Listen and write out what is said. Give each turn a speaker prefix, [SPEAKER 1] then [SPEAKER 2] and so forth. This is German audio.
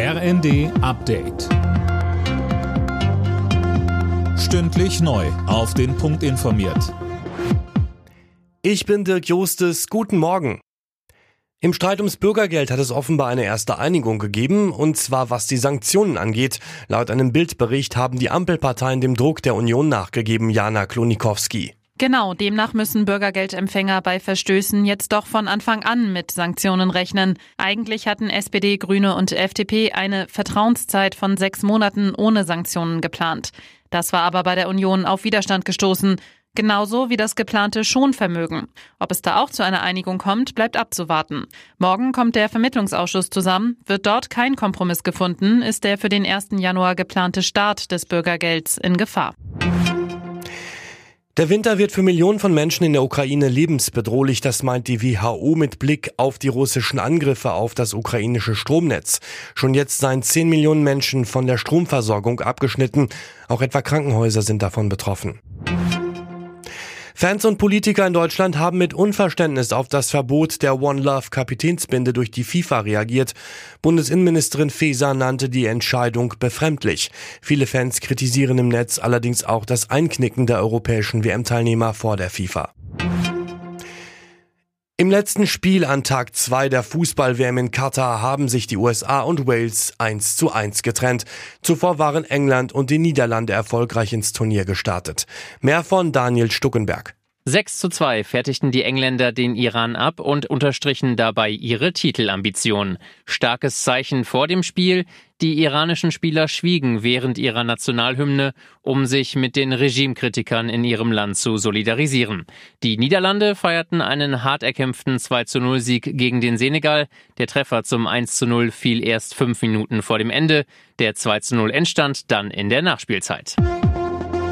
[SPEAKER 1] RND Update. Stündlich neu. Auf den Punkt informiert.
[SPEAKER 2] Ich bin Dirk Jostes. Guten Morgen. Im Streit ums Bürgergeld hat es offenbar eine erste Einigung gegeben, und zwar was die Sanktionen angeht. Laut einem Bildbericht haben die Ampelparteien dem Druck der Union nachgegeben, Jana Klonikowski.
[SPEAKER 3] Genau, demnach müssen Bürgergeldempfänger bei Verstößen jetzt doch von Anfang an mit Sanktionen rechnen. Eigentlich hatten SPD, Grüne und FDP eine Vertrauenszeit von sechs Monaten ohne Sanktionen geplant. Das war aber bei der Union auf Widerstand gestoßen. Genauso wie das geplante Schonvermögen. Ob es da auch zu einer Einigung kommt, bleibt abzuwarten. Morgen kommt der Vermittlungsausschuss zusammen. Wird dort kein Kompromiss gefunden, ist der für den 1. Januar geplante Start des Bürgergelds in Gefahr.
[SPEAKER 2] Der Winter wird für Millionen von Menschen in der Ukraine lebensbedrohlich, das meint die WHO mit Blick auf die russischen Angriffe auf das ukrainische Stromnetz. Schon jetzt seien 10 Millionen Menschen von der Stromversorgung abgeschnitten, auch etwa Krankenhäuser sind davon betroffen. Fans und Politiker in Deutschland haben mit Unverständnis auf das Verbot der One Love Kapitänsbinde durch die FIFA reagiert. Bundesinnenministerin Faeser nannte die Entscheidung befremdlich. Viele Fans kritisieren im Netz allerdings auch das Einknicken der europäischen WM-Teilnehmer vor der FIFA. Im letzten Spiel an Tag 2 der Fußball-WM in Katar haben sich die USA und Wales 1 zu 1 getrennt. Zuvor waren England und die Niederlande erfolgreich ins Turnier gestartet. Mehr von Daniel Stuckenberg.
[SPEAKER 4] 6 zu 2 fertigten die Engländer den Iran ab und unterstrichen dabei ihre Titelambitionen. Starkes Zeichen vor dem Spiel. Die iranischen Spieler schwiegen während ihrer Nationalhymne, um sich mit den Regimekritikern in ihrem Land zu solidarisieren. Die Niederlande feierten einen hart erkämpften 2 zu 0 Sieg gegen den Senegal. Der Treffer zum 1 zu 0 fiel erst fünf Minuten vor dem Ende. Der 2 zu 0 entstand dann in der Nachspielzeit.